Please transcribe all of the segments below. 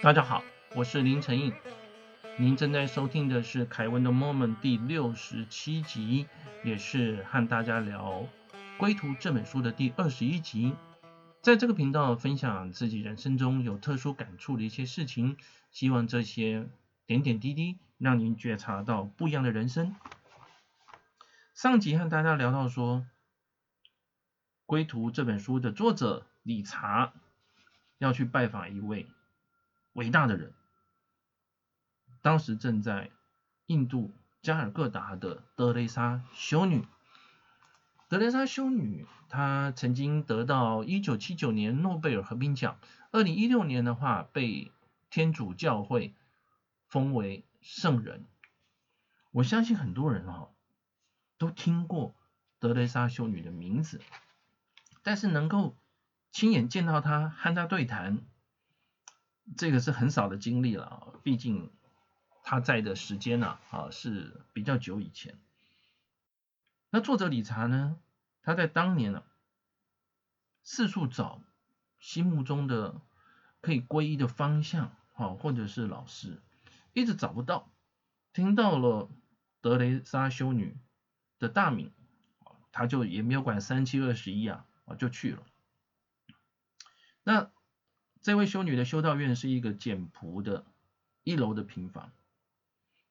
大家好，我是林承印，您正在收听的是凯文的 Moment 第六十七集，也是和大家聊《归途》这本书的第二十一集。在这个频道分享自己人生中有特殊感触的一些事情，希望这些点点滴滴让您觉察到不一样的人生。上集和大家聊到说，《归途》这本书的作者理查要去拜访一位伟大的人，当时正在印度加尔各答的德雷莎修女。德雷莎修女，她曾经得到一九七九年诺贝尔和平奖，二零一六年的话被天主教会封为圣人。我相信很多人哈都听过德雷莎修女的名字，但是能够亲眼见到她和她对谈，这个是很少的经历了。毕竟她在的时间呢啊是比较久以前。那作者理查呢？他在当年呢，四处找心目中的可以皈依的方向，好，或者是老师，一直找不到。听到了德雷莎修女的大名，他就也没有管三七二十一啊，啊，就去了。那这位修女的修道院是一个简朴的一楼的平房。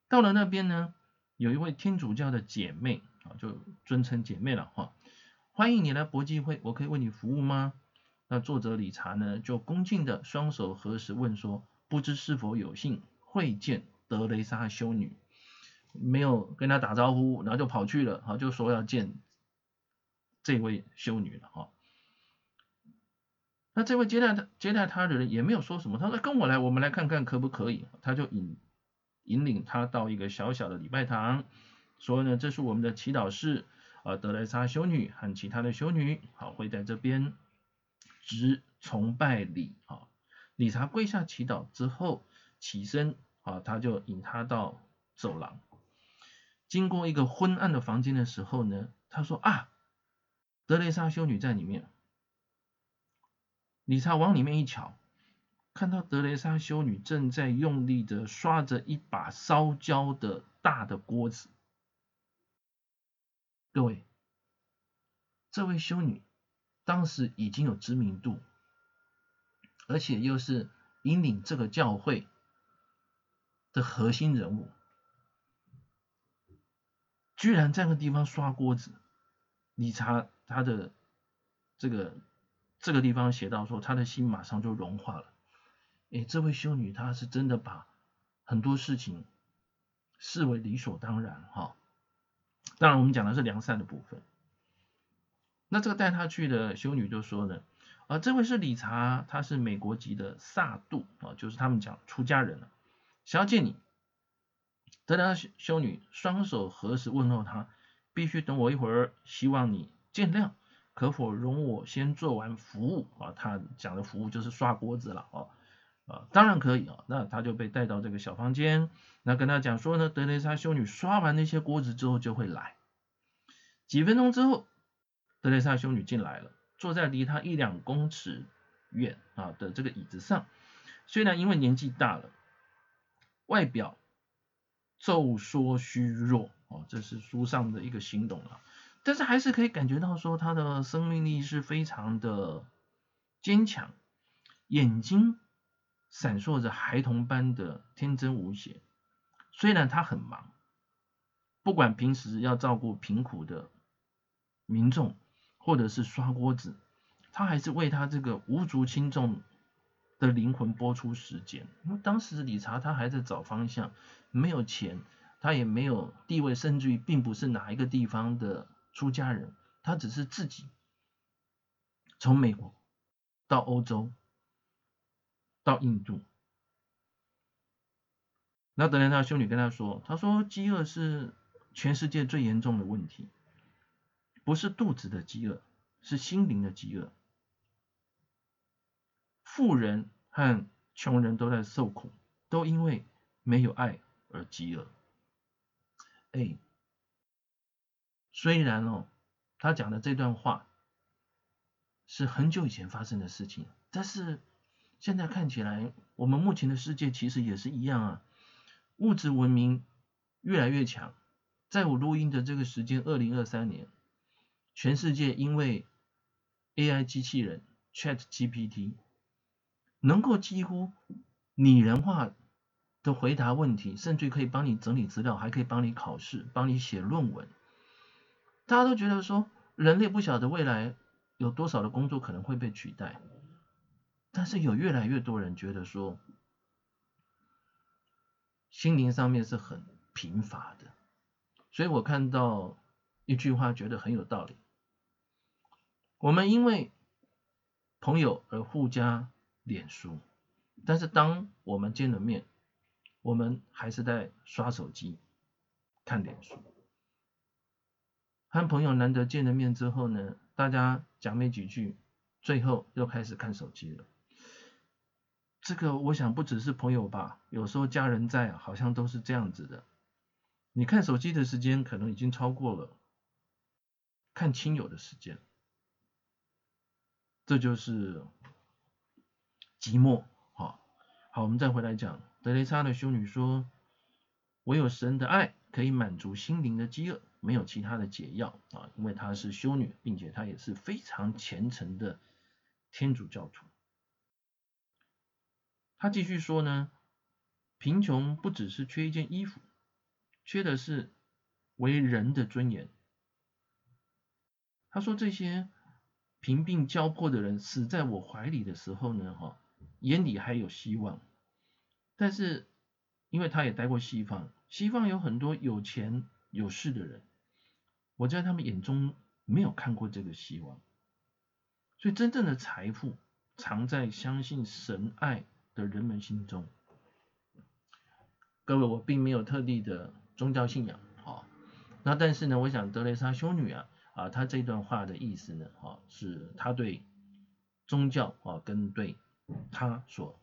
到了那边呢，有一位天主教的姐妹啊。就尊称姐妹了哈，欢迎你来博济会，我可以为你服务吗？那作者理查呢，就恭敬的双手合十问说，不知是否有幸会见德雷莎修女？没有跟他打招呼，然后就跑去了，好就说要见这位修女了哈。那这位接待他接待他的人也没有说什么，他说跟我来，我们来看看可不可以？他就引引领他到一个小小的礼拜堂。所以呢，这是我们的祈祷室，呃，德莱莎修女和其他的修女，好，会在这边执崇拜礼，啊，理查跪下祈祷之后起身，啊，他就引他到走廊，经过一个昏暗的房间的时候呢，他说啊，德雷莎修女在里面，理查往里面一瞧，看到德雷莎修女正在用力的刷着一把烧焦的大的锅子。各位，这位修女当时已经有知名度，而且又是引领这个教会的核心人物，居然在那个地方刷锅子。理查他的这个这个地方写到说，他的心马上就融化了。哎，这位修女她是真的把很多事情视为理所当然，哈。当然，我们讲的是良善的部分。那这个带他去的修女就说呢，啊，这位是理查，他是美国籍的萨杜啊，就是他们讲出家人了，想要见你。德拉修女双手合十问候他，必须等我一会儿，希望你见谅，可否容我先做完服务啊？他讲的服务就是刷锅子了哦。啊，当然可以啊，那他就被带到这个小房间，那跟他讲说呢，德雷莎修女刷完那些锅子之后就会来。几分钟之后，德雷莎修女进来了，坐在离他一两公尺远啊的这个椅子上。虽然因为年纪大了，外表皱缩虚弱哦，这是书上的一个形容了，但是还是可以感觉到说他的生命力是非常的坚强，眼睛。闪烁着孩童般的天真无邪。虽然他很忙，不管平时要照顾贫苦的民众，或者是刷锅子，他还是为他这个无足轻重的灵魂播出时间。因为当时理查他还在找方向，没有钱，他也没有地位，甚至于并不是哪一个地方的出家人，他只是自己从美国到欧洲。到印度，那德雷莎修女跟他说：“他说饥饿是全世界最严重的问题，不是肚子的饥饿，是心灵的饥饿。富人和穷人都在受苦，都因为没有爱而饥饿。”哎，虽然哦，他讲的这段话是很久以前发生的事情，但是现在看起来，我们目前的世界其实也是一样啊，物质文明越来越强。在我录音的这个时间，二零二三年，全世界因为 AI 机器人 Chat GPT 能够几乎拟人化的回答问题，甚至可以帮你整理资料，还可以帮你考试，帮你写论文。大家都觉得说，人类不晓得未来有多少的工作可能会被取代，但是有越来越多人觉得说，心灵上面是很贫乏的。所以我看到一句话，觉得很有道理。我们因为朋友而互加脸书，但是当我们见了面，我们还是在刷手机、看脸书。和朋友难得见了面之后呢，大家讲没几句，最后又开始看手机了。这个我想不只是朋友吧，有时候家人在，好像都是这样子的。你看手机的时间可能已经超过了看亲友的时间，这就是寂寞。好，好，我们再回来讲德雷莎的修女说：“唯有神的爱可以满足心灵的饥饿，没有其他的解药啊！因为她是修女，并且她也是非常虔诚的天主教徒。”她继续说呢：“贫穷不只是缺一件衣服。”缺的是为人的尊严。他说：“这些贫病交迫的人死在我怀里的时候呢，哈，眼里还有希望。但是，因为他也待过西方，西方有很多有钱有势的人，我在他们眼中没有看过这个希望。所以，真正的财富藏在相信神爱的人们心中。各位，我并没有特地的。”宗教信仰，好，那但是呢，我想德雷莎修女啊，啊，她这段话的意思呢，哈，是她对宗教啊，跟对她所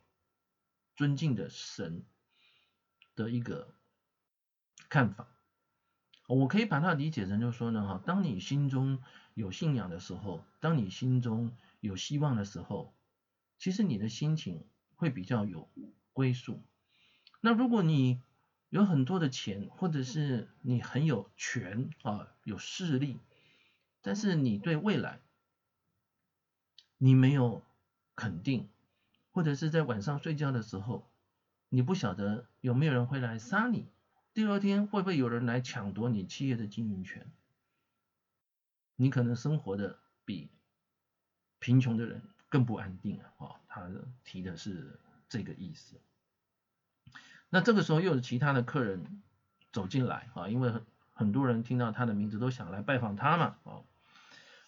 尊敬的神的一个看法。我可以把它理解成，就说呢，哈，当你心中有信仰的时候，当你心中有希望的时候，其实你的心情会比较有归宿。那如果你有很多的钱，或者是你很有权啊，有势力，但是你对未来你没有肯定，或者是在晚上睡觉的时候，你不晓得有没有人会来杀你，第二天会不会有人来抢夺你企业的经营权，你可能生活的比贫穷的人更不安定啊！啊，他提的是这个意思。那这个时候又有其他的客人走进来啊，因为很很多人听到他的名字都想来拜访他嘛啊。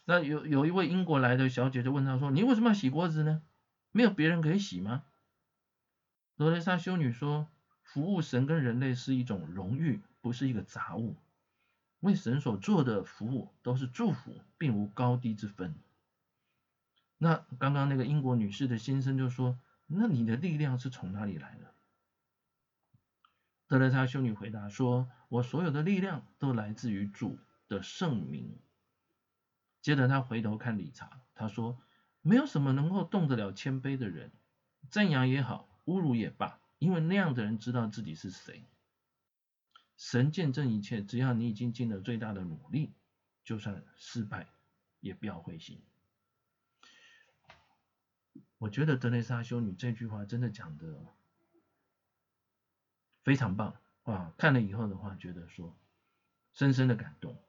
那有有一位英国来的小姐就问他说：“你为什么要洗锅子呢？没有别人可以洗吗？”罗蕾莎修女说：“服务神跟人类是一种荣誉，不是一个杂物。为神所做的服务都是祝福，并无高低之分。”那刚刚那个英国女士的先生就说：“那你的力量是从哪里来的？”德雷莎修女回答说：“我所有的力量都来自于主的圣名。”接着她回头看理查，她说：“没有什么能够动得了谦卑的人，赞扬也好，侮辱也罢，因为那样的人知道自己是谁。神见证一切，只要你已经尽了最大的努力，就算失败，也不要灰心。”我觉得德雷莎修女这句话真的讲的。非常棒啊！看了以后的话，觉得说深深的感动。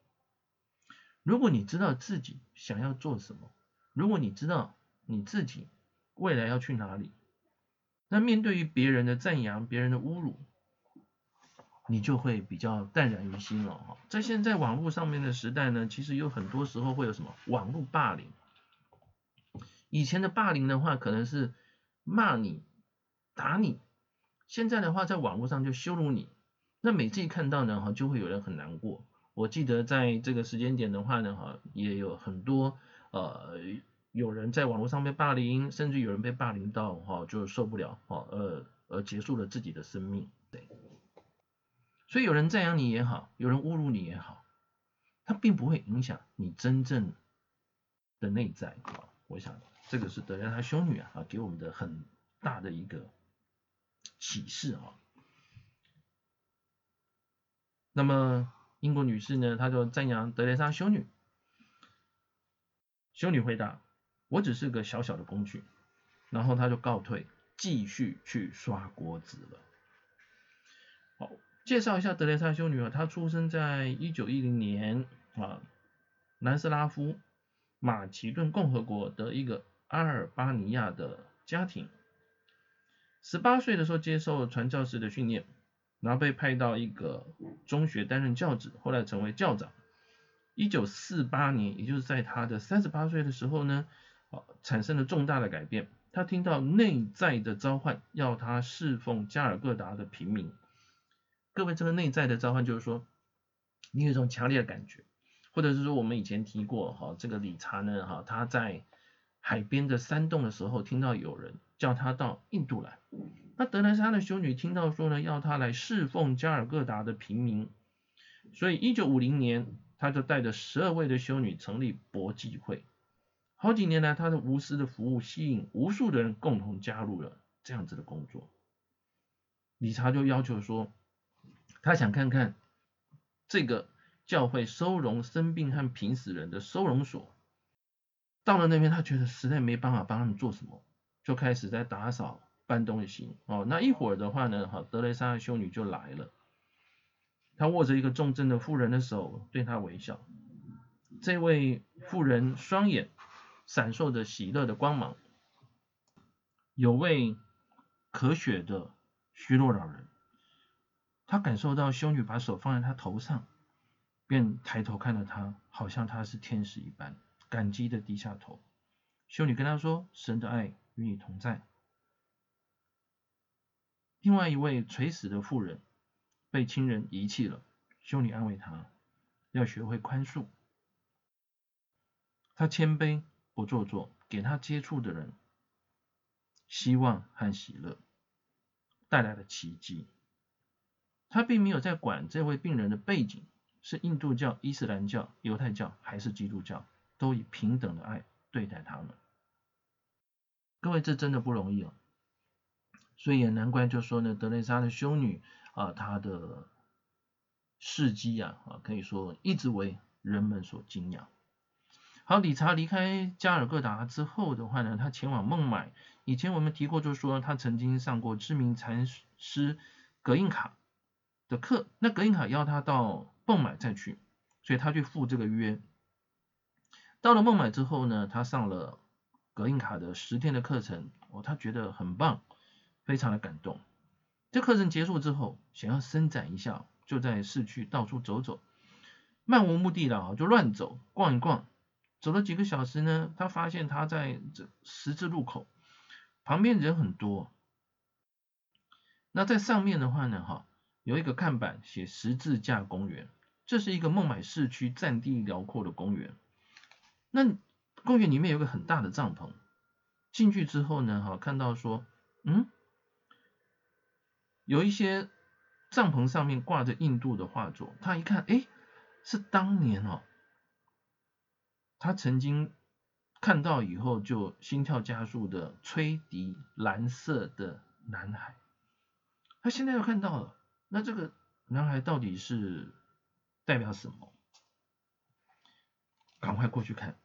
如果你知道自己想要做什么，如果你知道你自己未来要去哪里，那面对于别人的赞扬、别人的侮辱，你就会比较淡然于心了哈。在现在网络上面的时代呢，其实有很多时候会有什么网络霸凌。以前的霸凌的话，可能是骂你、打你。现在的话，在网络上就羞辱你，那每次一看到呢，哈，就会有人很难过。我记得在这个时间点的话呢，哈，也有很多呃，有人在网络上被霸凌，甚至有人被霸凌到哈，就受不了，哈，呃，而结束了自己的生命。对，所以有人赞扬你也好，有人侮辱你也好，它并不会影响你真正的内在啊。我想这个是德雷莎修女啊给我们的很大的一个启示啊。那么英国女士呢，她就赞扬德雷莎修女。修女回答：“我只是个小小的工具。”然后他就告退，继续去刷锅子了。好，介绍一下德雷莎修女啊，她出生在一九一零年啊，南斯拉夫马其顿共和国的一个阿尔巴尼亚的家庭。十八岁的时候接受传教士的训练。然后被派到一个中学担任教职，后来成为教长。一九四八年，也就是在他的三十八岁的时候呢，啊，产生了重大的改变。他听到内在的召唤，要他侍奉加尔各答的平民。各位，这个内在的召唤就是说，你有一种强烈的感觉，或者是说我们以前提过，哈，这个理查呢，哈，他在海边的山洞的时候，听到有人叫他到印度来。那德莱莎的修女听到说呢，要他来侍奉加尔各答的平民，所以一九五零年，他就带着十二位的修女成立博济会。好几年来，他的无私的服务吸引无数的人共同加入了这样子的工作。理查就要求说，他想看看这个教会收容生病和濒死人的收容所。到了那边，他觉得实在没办法帮他们做什么，就开始在打扫。搬东西哦，那一会儿的话呢，哈，德雷莎修女就来了。他握着一个重症的妇人的手，对她微笑。这位妇人双眼闪烁着喜乐的光芒。有位咳血的虚弱老人，他感受到修女把手放在他头上，便抬头看着他，好像他是天使一般，感激的低下头。修女跟他说：“神的爱与你同在。”另外一位垂死的妇人被亲人遗弃了，修女安慰他，要学会宽恕。他谦卑不做作，给他接触的人希望和喜乐，带来了奇迹。他并没有在管这位病人的背景是印度教、伊斯兰教、犹太教还是基督教，都以平等的爱对待他们。各位，这真的不容易哦。所以也难怪，就说呢，德雷莎的修女啊，他的事迹啊，啊，可以说一直为人们所敬仰。好，理查离开加尔各答之后的话呢，他前往孟买。以前我们提过，就是说他曾经上过知名禅师格印卡的课，那格印卡邀他到孟买再去，所以他去赴这个约。到了孟买之后呢，他上了格印卡的十天的课程，哦，他觉得很棒。非常的感动。这课程结束之后，想要伸展一下，就在市区到处走走，漫无目的的啊，就乱走逛一逛。走了几个小时呢，他发现他在这十字路口旁边人很多。那在上面的话呢，哈，有一个看板写十字架公园，这是一个孟买市区占地辽阔的公园。那公园里面有个很大的帐篷，进去之后呢，哈，看到说，嗯。有一些帐篷上面挂着印度的画作，他一看，哎，是当年哦，他曾经看到以后就心跳加速的吹笛蓝色的男孩，他现在又看到了，那这个男孩到底是代表什么？赶快过去看，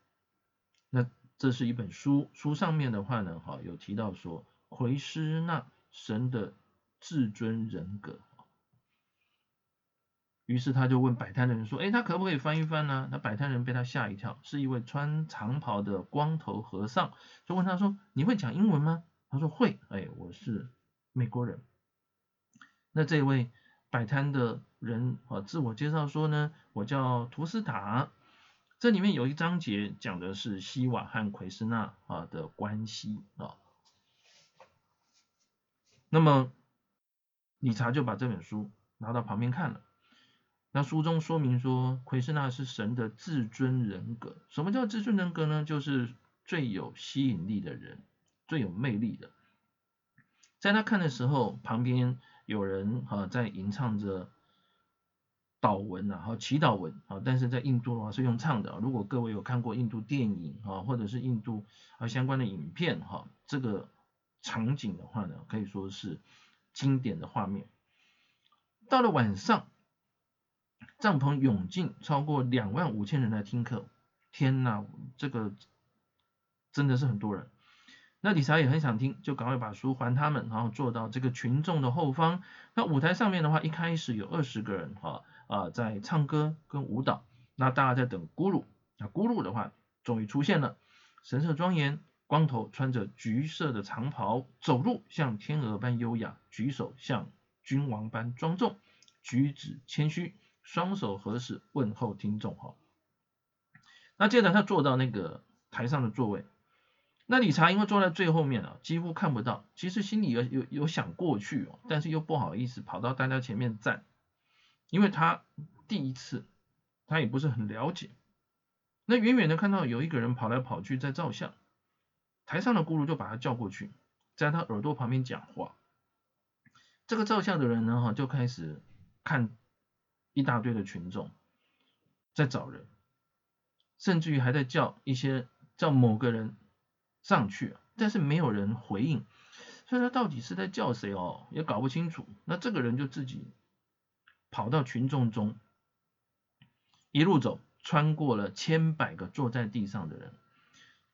那这是一本书，书上面的话呢，哈，有提到说奎师那神的。至尊人格，于是他就问摆摊的人说：“哎，他可不可以翻一翻呢？”那摆摊人被他吓一跳，是一位穿长袍的光头和尚，就问他说：“你会讲英文吗？”他说：“会。”哎，我是美国人。那这位摆摊的人啊，自我介绍说呢：“我叫图斯塔。”这里面有一章节讲的是西瓦和奎斯纳啊的关系啊。那么。理查就把这本书拿到旁边看了。那书中说明说，奎斯纳是神的至尊人格。什么叫至尊人格呢？就是最有吸引力的人，最有魅力的。在他看的时候，旁边有人哈在吟唱着祷文啊，和祈祷文啊，但是在印度的话是用唱的。如果各位有看过印度电影啊，或者是印度啊相关的影片哈，这个场景的话呢，可以说是经典的画面。到了晚上，帐篷涌进超过两万五千人来听课，天呐，这个真的是很多人。那理查也很想听，就赶快把书还他们，然后坐到这个群众的后方。那舞台上面的话，一开始有二十个人哈。啊，在唱歌跟舞蹈，那大家在等咕噜，那咕噜的话终于出现了，神色庄严，光头，穿着橘色的长袍，走路像天鹅般优雅，举手像君王般庄重，举止谦虚，双手合十问候听众哈。那接着他坐到那个台上的座位，那理查因为坐在最后面啊，几乎看不到，其实心里有有有想过去哦，但是又不好意思跑到大家前面站。因为他第一次，他也不是很了解。那远远的看到有一个人跑来跑去在照相，台上的咕噜就把他叫过去，在他耳朵旁边讲话。这个照相的人呢，哈，就开始看一大堆的群众在找人，甚至于还在叫一些叫某个人上去，但是没有人回应，所以他到底是在叫谁哦，也搞不清楚。那这个人就自己。跑到群众中，一路走，穿过了千百个坐在地上的人，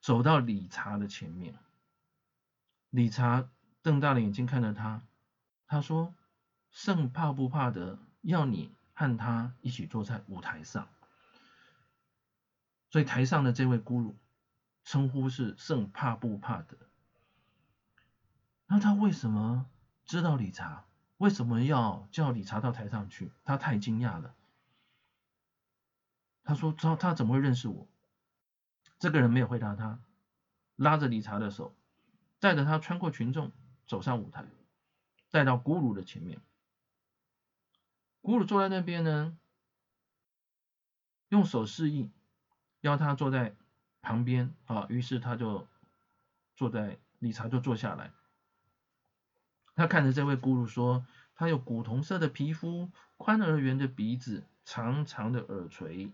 走到理查的前面。理查瞪大了眼睛看着他，他说：“圣怕不怕的，要你和他一起坐在舞台上。”所以台上的这位咕噜称呼是圣怕不怕的。那他为什么知道理查？为什么要叫理查到台上去？他太惊讶了。他说：“他他怎么会认识我？”这个人没有回答他，拉着理查的手，带着他穿过群众，走上舞台，带到咕噜的前面。咕噜坐在那边呢，用手示意，要他坐在旁边啊。于是他就坐在理查就坐下来。他看着这位咕噜说：“他有古铜色的皮肤，宽而圆的鼻子，长长的耳垂，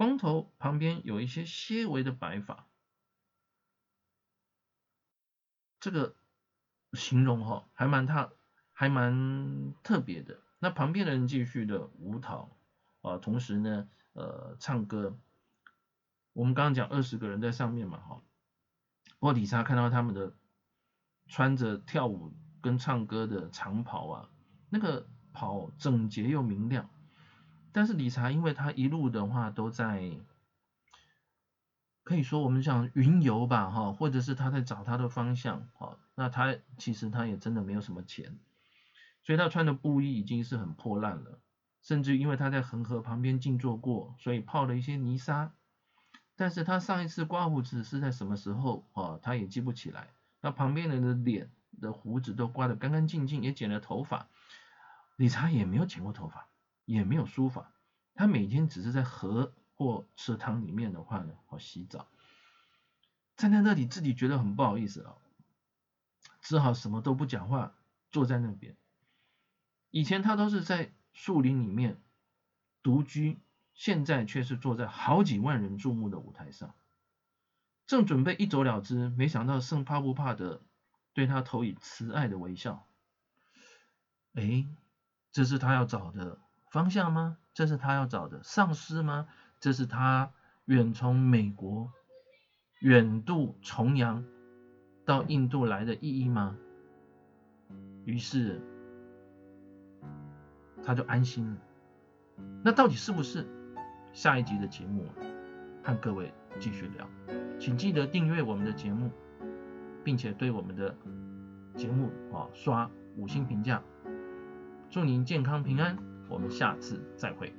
光头，旁边有一些些微的白发。”这个形容哈，还蛮他还蛮特别的。那旁边的人继续的舞蹈啊，同时呢，呃，唱歌。我们刚刚讲二十个人在上面嘛，哈。波底莎看到他们的穿着跳舞。跟唱歌的长袍啊，那个袍整洁又明亮。但是理查因为他一路的话都在，可以说我们讲云游吧，哈，或者是他在找他的方向，哈，那他其实他也真的没有什么钱，所以他穿的布衣已经是很破烂了，甚至因为他在恒河旁边静坐过，所以泡了一些泥沙。但是他上一次刮胡子是在什么时候啊？他也记不起来。那旁边人的脸。的胡子都刮得干干净净，也剪了头发。理查也没有剪过头发，也没有书法。他每天只是在河或池塘里面的话呢，哦洗澡。站在那里，自己觉得很不好意思啊，只好什么都不讲话，坐在那边。以前他都是在树林里面独居，现在却是坐在好几万人注目的舞台上，正准备一走了之，没想到圣怕不怕的。对他投以慈爱的微笑。哎，这是他要找的方向吗？这是他要找的上司吗？这是他远从美国远渡重洋到印度来的意义吗？于是他就安心了。那到底是不是？下一集的节目和各位继续聊，请记得订阅我们的节目。并且对我们的节目啊刷五星评价，祝您健康平安，我们下次再会。